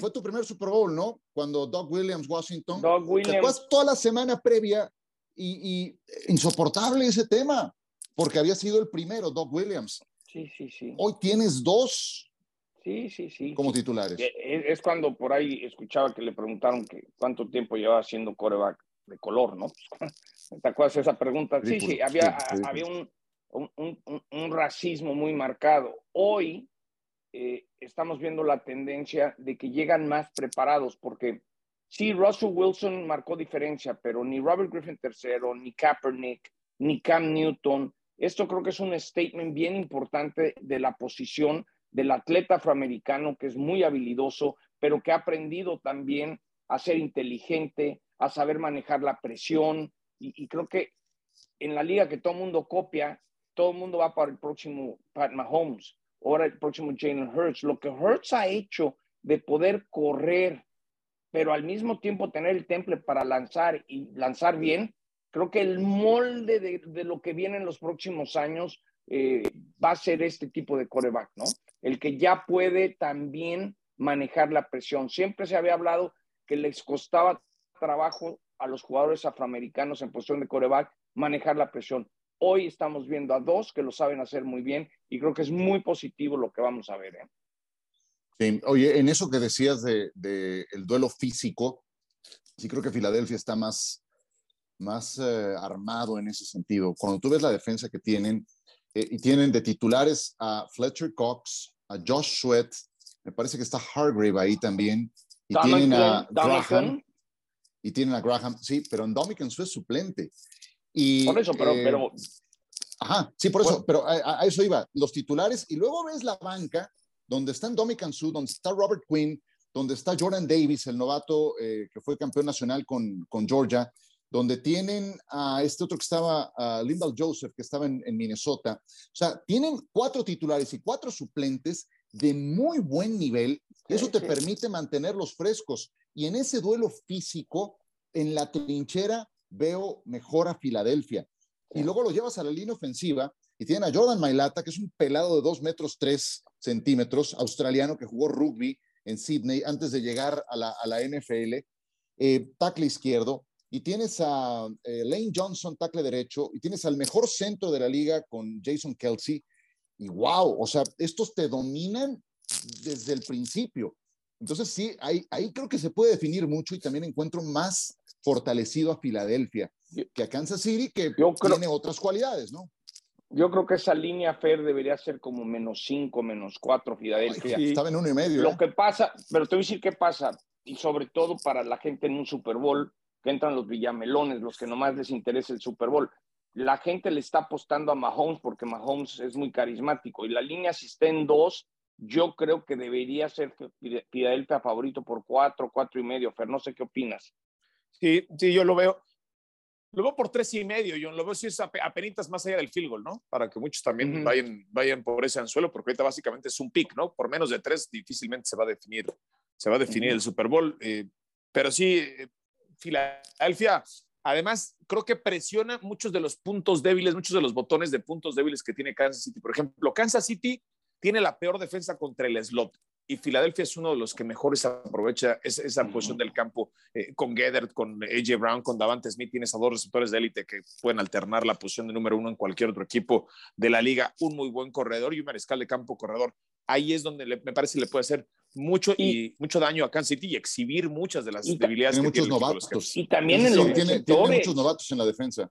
Speaker 1: fue, tu primer Super Bowl, ¿no? Cuando Doug Williams, Washington.
Speaker 2: Doug Williams. ¿Te acuerdas
Speaker 1: toda la semana previa y, y, insoportable ese tema? Porque había sido el primero, Doug Williams.
Speaker 2: Sí, sí, sí.
Speaker 1: Hoy tienes dos.
Speaker 2: Sí, sí, sí.
Speaker 1: Como titulares.
Speaker 2: Es cuando por ahí escuchaba que le preguntaron que cuánto tiempo llevaba siendo coreback de color, ¿no? ¿Te acuerdas de esa pregunta? Sí, sí, había, había un, un, un, racismo muy marcado. Hoy eh, estamos viendo la tendencia de que llegan más preparados, porque sí, Russell Wilson marcó diferencia, pero ni Robert Griffin III, ni Kaepernick, ni Cam Newton, esto creo que es un statement bien importante de la posición del atleta afroamericano que es muy habilidoso, pero que ha aprendido también a ser inteligente, a saber manejar la presión. Y, creo que en la liga que todo el mundo copia, todo el mundo va para el próximo Pat Mahomes, ahora el próximo Jalen Hurts. Lo que Hurts ha hecho de poder correr, pero al mismo tiempo tener el temple para lanzar y lanzar bien, creo que el molde de, de lo que viene en los próximos años eh, va a ser este tipo de coreback, ¿no? El que ya puede también manejar la presión. Siempre se había hablado que les costaba trabajo a los jugadores afroamericanos en posición de coreback manejar la presión. Hoy estamos viendo a dos que lo saben hacer muy bien y creo que es muy positivo lo que vamos a ver. ¿eh?
Speaker 1: Sí. Oye, en eso que decías de, de, el duelo físico, sí creo que Filadelfia está más, más eh, armado en ese sentido. Cuando tú ves la defensa que tienen, eh, y tienen de titulares a Fletcher Cox, a Josh Sweat, me parece que está Hargrave ahí también, y tienen a Graham, y tienen a Graham, sí, pero Dominican Su es suplente. Y,
Speaker 2: por eso, pero,
Speaker 1: eh,
Speaker 2: pero...
Speaker 1: Ajá, sí, por eso, pero a, a, eso iba, los titulares, y luego ves la banca, donde están Dominican Su, donde está Robert Quinn, donde está Jordan Davis, el novato eh, que fue campeón nacional con, con, Georgia, donde tienen a este otro que estaba, a Limbal Joseph, que estaba en, en, Minnesota. O sea, tienen cuatro titulares y cuatro suplentes de muy buen nivel. Eso te permite mantenerlos frescos. Y en ese duelo físico, en la trinchera, veo mejor a Filadelfia. Y luego lo llevas a la línea ofensiva y tienen a Jordan Mailata, que es un pelado de 2 metros 3 centímetros, australiano que jugó rugby en Sydney antes de llegar a la, a la NFL, eh, tackle izquierdo, y tienes a eh, Lane Johnson, tackle derecho, y tienes al mejor centro de la liga con Jason Kelsey, y wow, o sea, estos te dominan desde el principio. Entonces sí, ahí, ahí creo que se puede definir mucho y también encuentro más fortalecido a Filadelfia que a Kansas City, que tiene otras cualidades, ¿no?
Speaker 2: Yo creo que esa línea Fer debería ser como menos 5, menos 4 Filadelfia.
Speaker 1: Estaba en uno y medio.
Speaker 2: Lo ¿eh? que pasa, pero te voy a decir qué pasa, y sobre todo para la gente en un Super Bowl, que entran los villamelones, los que nomás les interesa el Super Bowl. La gente le está apostando a Mahomes porque Mahomes es muy carismático y la línea si está en 2, yo creo que debería ser Filadelfia favorito por 4, 4 y medio. Fer, no sé qué opinas.
Speaker 3: Sí, sí, yo lo veo. Lo veo por tres y medio, yo lo veo si es apenas más allá del field goal, ¿no? Para que muchos también vayan, vayan por ese anzuelo, porque ahorita básicamente es un pick, ¿no? Por menos de tres difícilmente se va a definir, se va a definir el Super Bowl. Eh, pero sí, eh, Filadelfia, además, creo que presiona muchos de los puntos débiles, muchos de los botones de puntos débiles que tiene Kansas City. Por ejemplo, Kansas City tiene la peor defensa contra el slot y Filadelfia es uno de los que mejores aprovecha esa, posición del campo eh, con Gedert, con AJ Brown, con Davante Smith. Tienes a dos receptores de élite que pueden alternar la posición de número uno en cualquier otro equipo de la liga. Un muy buen corredor y un mariscal de campo corredor. Ahí es donde me parece que le puede hacer mucho y, mucho daño a Kansas City y exhibir muchas de las debilidades
Speaker 1: tiene que muchos novatos.
Speaker 2: Y también en los
Speaker 1: tiene, tiene muchos novatos en la defensa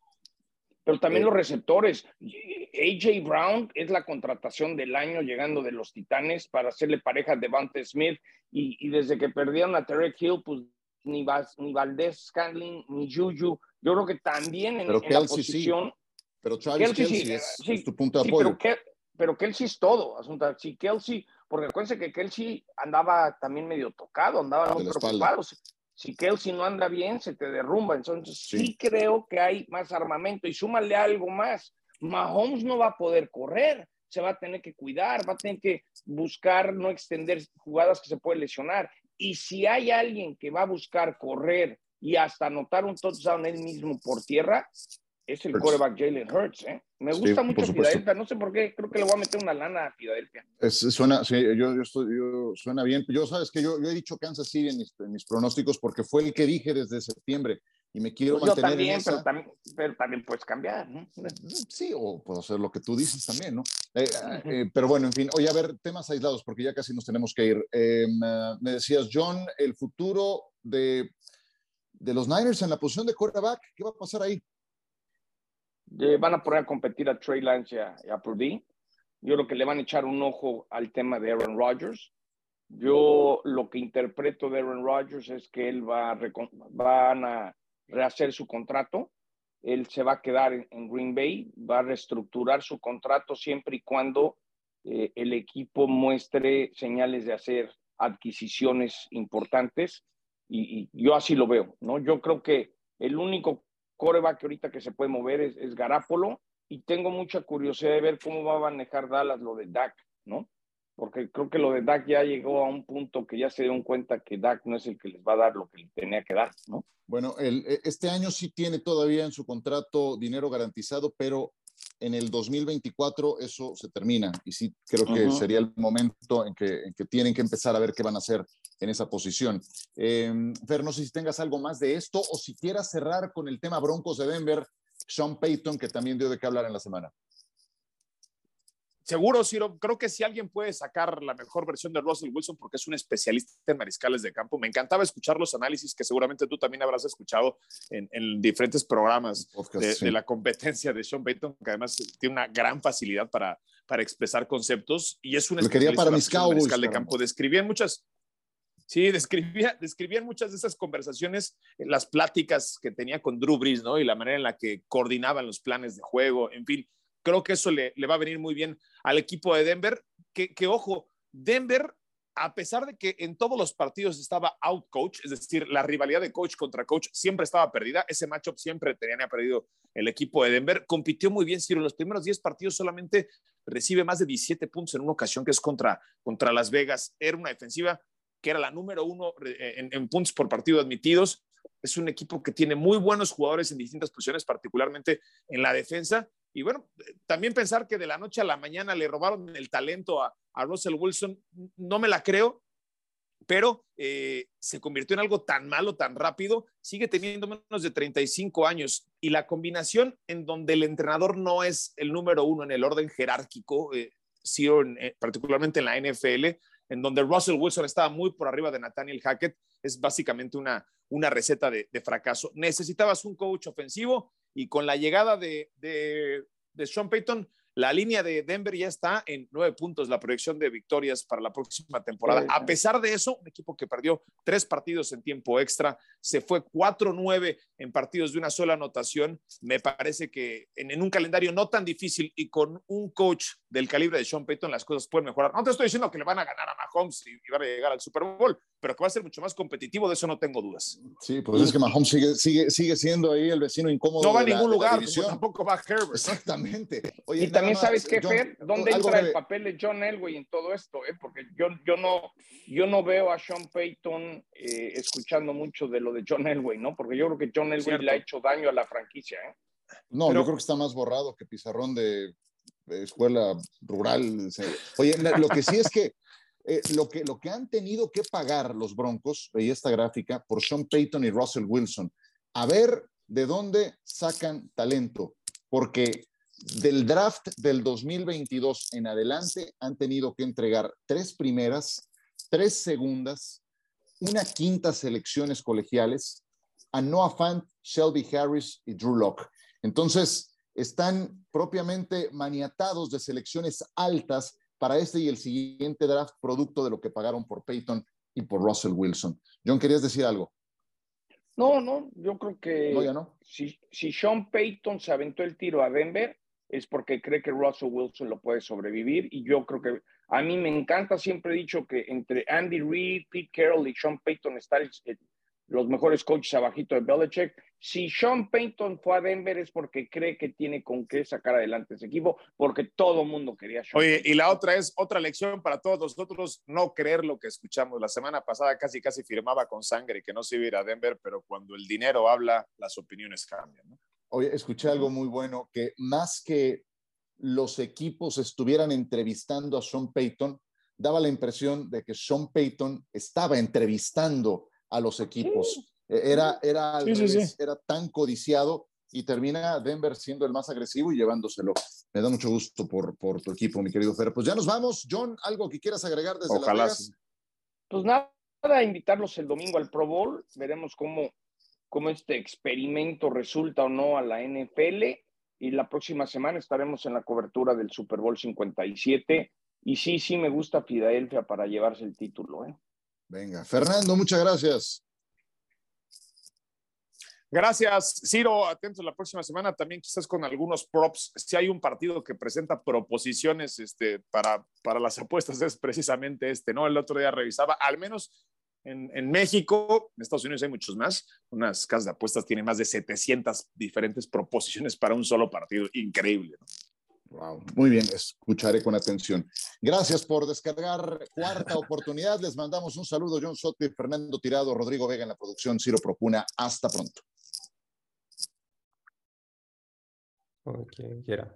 Speaker 2: pero también eh, los receptores. AJ Brown es la contratación del año llegando de los Titanes para hacerle pareja a Devante Smith y, desde que perdieron a Tarek Hill, pues ni, ni Valdés Scandling ni Juju, yo creo que también en, la posición...
Speaker 1: Pero Travis Kelsey, es, tu punto de apoyo.
Speaker 2: Pero, Kelsey es todo. Sí, Kelsey, porque acuérdense que Kelsey andaba también medio tocado, andaba muy preocupado si Kelsey no anda bien, se te derrumba. Entonces, sí. creo que hay más armamento y súmale algo más. Mahomes no va a poder correr, se va a tener que cuidar, va a tener que buscar no extender jugadas que se puede lesionar. Y si hay alguien que va a buscar correr y hasta anotar un touchdown él mismo por tierra, es el quarterback Jalen Hurts. ¿eh? Me gusta mucho Filadelfia, no sé por qué, creo que le voy a meter una lana a Filadelfia.
Speaker 1: suena, sí, yo, yo, estoy, yo, suena bien. Yo sabes que yo, yo he dicho Kansas City en mis, en mis, pronósticos porque fue el que dije desde septiembre y me quiero pues mantener
Speaker 2: también,
Speaker 1: en esa...
Speaker 2: pero, también, pero también puedes cambiar, ¿no?
Speaker 1: Sí, o puedo hacer lo que tú dices también, ¿no? Eh, eh, pero bueno, en fin, oye, a ver, temas aislados porque ya casi nos tenemos que ir. Em, me decías, John, el futuro de, de los Niners en la posición de quarterback, ¿qué va a pasar ahí?
Speaker 2: Van a poner a competir a Trey Lance y a, Purdy. Yo creo que le van a echar un ojo al tema de Aaron Rodgers. Yo lo que interpreto de Aaron Rodgers es que él va a van a rehacer su contrato. Él se va a quedar en, Green Bay, va a reestructurar su contrato siempre y cuando eh, el equipo muestre señales de hacer adquisiciones importantes. Y, y, yo así lo veo, ¿no? Yo creo que el único coreback ahorita que se puede mover es, es Garápolo y tengo mucha curiosidad de ver cómo va a manejar Dallas lo de Dak, ¿no? Porque creo que lo de Dak ya llegó a un punto que ya se dieron cuenta que Dak no es el que les va a dar lo que le tenía que dar, ¿no?
Speaker 1: Bueno, el, e, este año sí tiene todavía en su contrato dinero garantizado, pero en el 2024 eso se termina y sí creo que sería el momento en que, en que, tienen que empezar a ver qué van a hacer en esa posición. Eh, Fer, no sé si tengas algo más de esto o si quieras cerrar con el tema Broncos de Denver, Sean Payton, que también dio de qué hablar en la semana.
Speaker 3: Seguro, Ciro. Creo que si alguien puede sacar la mejor versión de Russell Wilson, porque es un especialista en mariscales de campo, me encantaba escuchar los análisis que seguramente tú también habrás escuchado en, diferentes programas de, la competencia de Sean Payton, que además tiene una gran facilidad para, para expresar conceptos y es un
Speaker 1: especialista para mis
Speaker 3: mariscal de campo. Describían muchas, Sí, describía, describían muchas de esas conversaciones, las pláticas que tenía con Drew Brees, ¿no? Y la manera en la que coordinaban los planes de juego, en fin creo que eso le, va a venir muy bien al equipo de Denver, que, ojo, Denver a pesar de que en todos los partidos estaba out coach, es decir, la rivalidad de coach contra coach siempre estaba perdida, ese matchup siempre tenía perdido el equipo de Denver, compitió muy bien, Ciro, en los primeros 10 partidos solamente recibe más de 17 puntos en una ocasión que es contra, contra Las Vegas, era una defensiva que era la número uno en, en puntos por partido admitidos, es un equipo que tiene muy buenos jugadores en distintas posiciones, particularmente en la defensa, y bueno, también pensar que de la noche a la mañana le robaron el talento a, Russell Wilson, no me la creo, pero eh, se convirtió en algo tan malo, tan rápido, sigue teniendo menos de 35 años y la combinación en donde el entrenador no es el número uno en el orden jerárquico, eh, eh particularmente en la NFL, en donde Russell Wilson estaba muy por arriba de Nathaniel Hackett, es básicamente una, una receta de, de fracaso. Necesitabas un coach ofensivo y con la llegada de, de, de Sean Payton, la línea de Denver ya está en nueve puntos, la proyección de victorias para la próxima temporada. A pesar de eso, un equipo que perdió tres partidos en tiempo extra, se fue 4-9 en partidos de una sola anotación, me parece que en, un calendario no tan difícil y con un coach del calibre de Sean Payton, las cosas pueden mejorar. No te estoy diciendo que le van a ganar a Mahomes y, y van a llegar al Super Bowl, pero que va a ser mucho más competitivo, de eso no tengo dudas.
Speaker 1: Sí, pues es que Mahomes sigue, sigue, sigue siendo ahí el vecino incómodo.
Speaker 3: No va a ningún lugar, tampoco va a Herbert.
Speaker 1: Exactamente.
Speaker 2: y también sabes qué, Fer, ¿dónde entra el papel de John Elway en todo esto? Eh? Porque yo, yo, no, yo no veo a Sean Payton eh, escuchando mucho de lo de John Elway, ¿no? Porque yo creo que John Elway le ha hecho daño a la franquicia. ¿eh?
Speaker 1: No, yo creo que está más borrado que pizarrón de escuela rural. Oye, lo que sí es que eh, lo, que, lo que han tenido que pagar los Broncos, veía esta gráfica, por Sean Payton y Russell Wilson, a ver de dónde sacan talento, porque del draft del 2022 en adelante han tenido que entregar tres primeras, tres segundas, una quinta selecciones colegiales a Noah Fant, Shelby Harris y Drew Locke. Entonces, están propiamente maniatados de selecciones altas para este y el siguiente draft, producto de lo que pagaron por Peyton y por Russell Wilson. John, ¿querías decir algo?
Speaker 2: No, no, yo creo que
Speaker 1: no, ya no.
Speaker 2: Si, si Sean Payton se aventó el tiro a Denver, es porque cree que Russell Wilson lo puede sobrevivir y yo creo que a mí me encanta, siempre he dicho que entre Andy Reid, Pete Carroll y Sean Payton están los mejores coaches abajito de Belichick. Si Sean Payton fue a Denver es porque cree que tiene con qué sacar adelante ese equipo, porque todo el mundo quería
Speaker 3: Sean Oye, y la otra es otra lección para todos nosotros, no creer lo que escuchamos. La semana pasada casi casi firmaba con sangre que no se iba a ir a Denver, pero cuando el dinero habla, las opiniones cambian. ¿no?
Speaker 1: Oye, escuché algo muy bueno, que más que los equipos estuvieran entrevistando a Sean Payton, daba la impresión de que Sean Payton estaba entrevistando a los equipos. E, era, era, era tan codiciado y termina Denver siendo el más agresivo y llevándoselo. Me da mucho gusto por, por tu equipo, mi querido Fer. Pues ya nos vamos. John, ¿algo que quieras agregar desde
Speaker 3: Ojalá
Speaker 1: Las
Speaker 2: Pues nada, invitarlos el domingo al Pro Bowl. Veremos cómo, cómo este experimento resulta o no a la NFL. Y la próxima semana estaremos en la cobertura del Super Bowl 57. Y sí, sí me gusta Filadelfia para llevarse el título. ¿eh?
Speaker 1: Venga, Fernando, muchas gracias.
Speaker 3: Gracias, Ciro. Atentos la próxima semana también quizás con algunos props. Si hay un partido que presenta proposiciones este, para, para las apuestas es precisamente este, ¿no? El otro día revisaba, al menos en, en, México, en Estados Unidos hay muchos más. Unas casas de apuestas tienen más de 700 diferentes proposiciones para un solo partido. Increíble, ¿no?
Speaker 1: Wow, muy bien, escucharé con atención. Gracias por descargar cuarta oportunidad. Les mandamos un saludo, John Soto y Fernando Tirado, Rodrigo Vega en la producción, Ciro Procuna. Hasta pronto.
Speaker 6: Ok, quiera,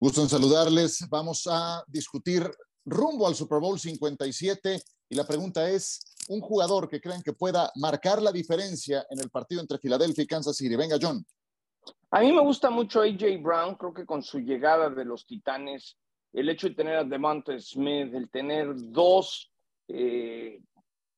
Speaker 1: Gusto en saludarles. Vamos a discutir rumbo al Super Bowl 57 y la pregunta es, un jugador que creen que pueda marcar la diferencia en el partido entre Filadelfia y Kansas City. Venga, John.
Speaker 2: A mí me gusta mucho AJ Brown, creo que con su llegada de los Titanes, el hecho de tener a Devonta Smith, el tener dos eh,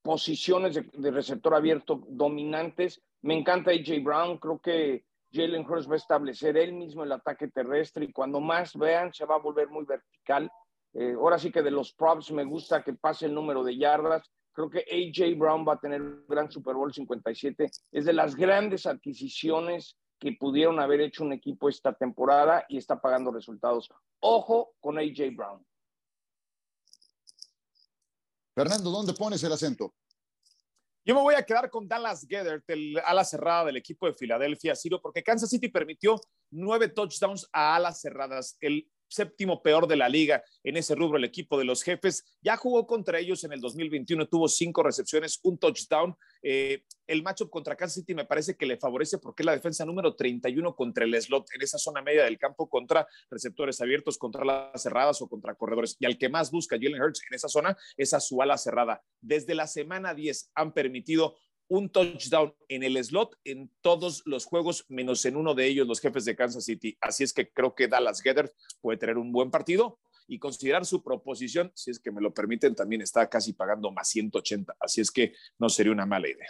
Speaker 2: posiciones de, receptor abierto dominantes, me encanta AJ Brown, creo que Jalen Hurst va a establecer él mismo el ataque terrestre y cuando más vean se va a volver muy vertical. Eh, ahora sí que de los props me gusta que pase el número de yardas. Creo que AJ Brown va a tener un gran Super Bowl 57. Es de las grandes adquisiciones que pudieron haber hecho un equipo esta temporada y está pagando resultados. Ojo con AJ Brown.
Speaker 1: Fernando, ¿dónde pones el acento?
Speaker 3: Yo me voy a quedar con Dallas Gedert, el ala cerrada del equipo de Filadelfia, Ciro, porque Kansas City permitió nueve touchdowns a alas cerradas. El séptimo peor de la liga en ese rubro, el equipo de los jefes. Ya jugó contra ellos en el 2021, tuvo cinco recepciones, un touchdown. Eh, el matchup contra Kansas City me parece que le favorece porque es la defensa número 31 contra el slot en esa zona media del campo contra receptores abiertos, contra las cerradas o contra corredores. Y al que más busca Jalen Hurts en esa zona es a su ala cerrada. Desde la semana 10 han permitido un touchdown en el slot en todos los juegos, menos en uno de ellos los jefes de Kansas City. Así es que creo que Dallas Gedder puede tener un buen partido y considerar su proposición, si es que me lo permiten, también está casi pagando más 180. Así es que no sería una mala idea.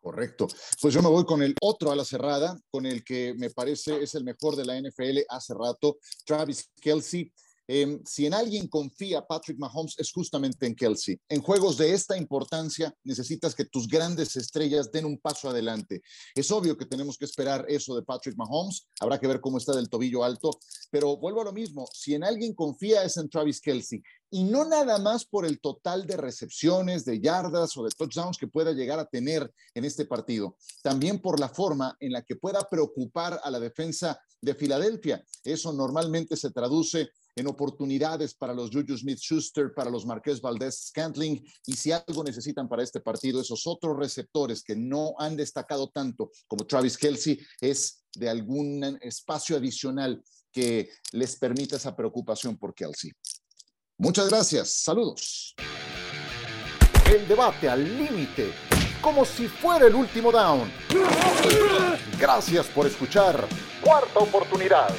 Speaker 1: Correcto. Pues yo me voy con el otro a la cerrada, con el que me parece es el mejor de la NFL hace rato, Travis Kelsey. Em, si en alguien confía Patrick Mahomes es justamente en Kelsey. En juegos de esta importancia necesitas que tus grandes estrellas den un paso adelante. Es obvio que tenemos que esperar eso de Patrick Mahomes. Habrá que ver cómo está del tobillo alto. Pero vuelvo a lo mismo. Si en alguien confía es en Travis Kelsey. Y no nada más por el total de recepciones, de yardas o de touchdowns que pueda llegar a tener en este partido. También por la forma en la que pueda preocupar a la defensa de Filadelfia. Eso normalmente se traduce en oportunidades para los Juju Smith Schuster, para los Marqués Valdés Scantling. Y si algo necesitan para este partido, esos otros receptores que no han destacado tanto como Travis Kelsey, es de algún espacio adicional que les permita esa preocupación por Kelsey. Muchas gracias. Saludos. El debate al límite, como si fuera el último down. Gracias por escuchar. Cuarta oportunidad.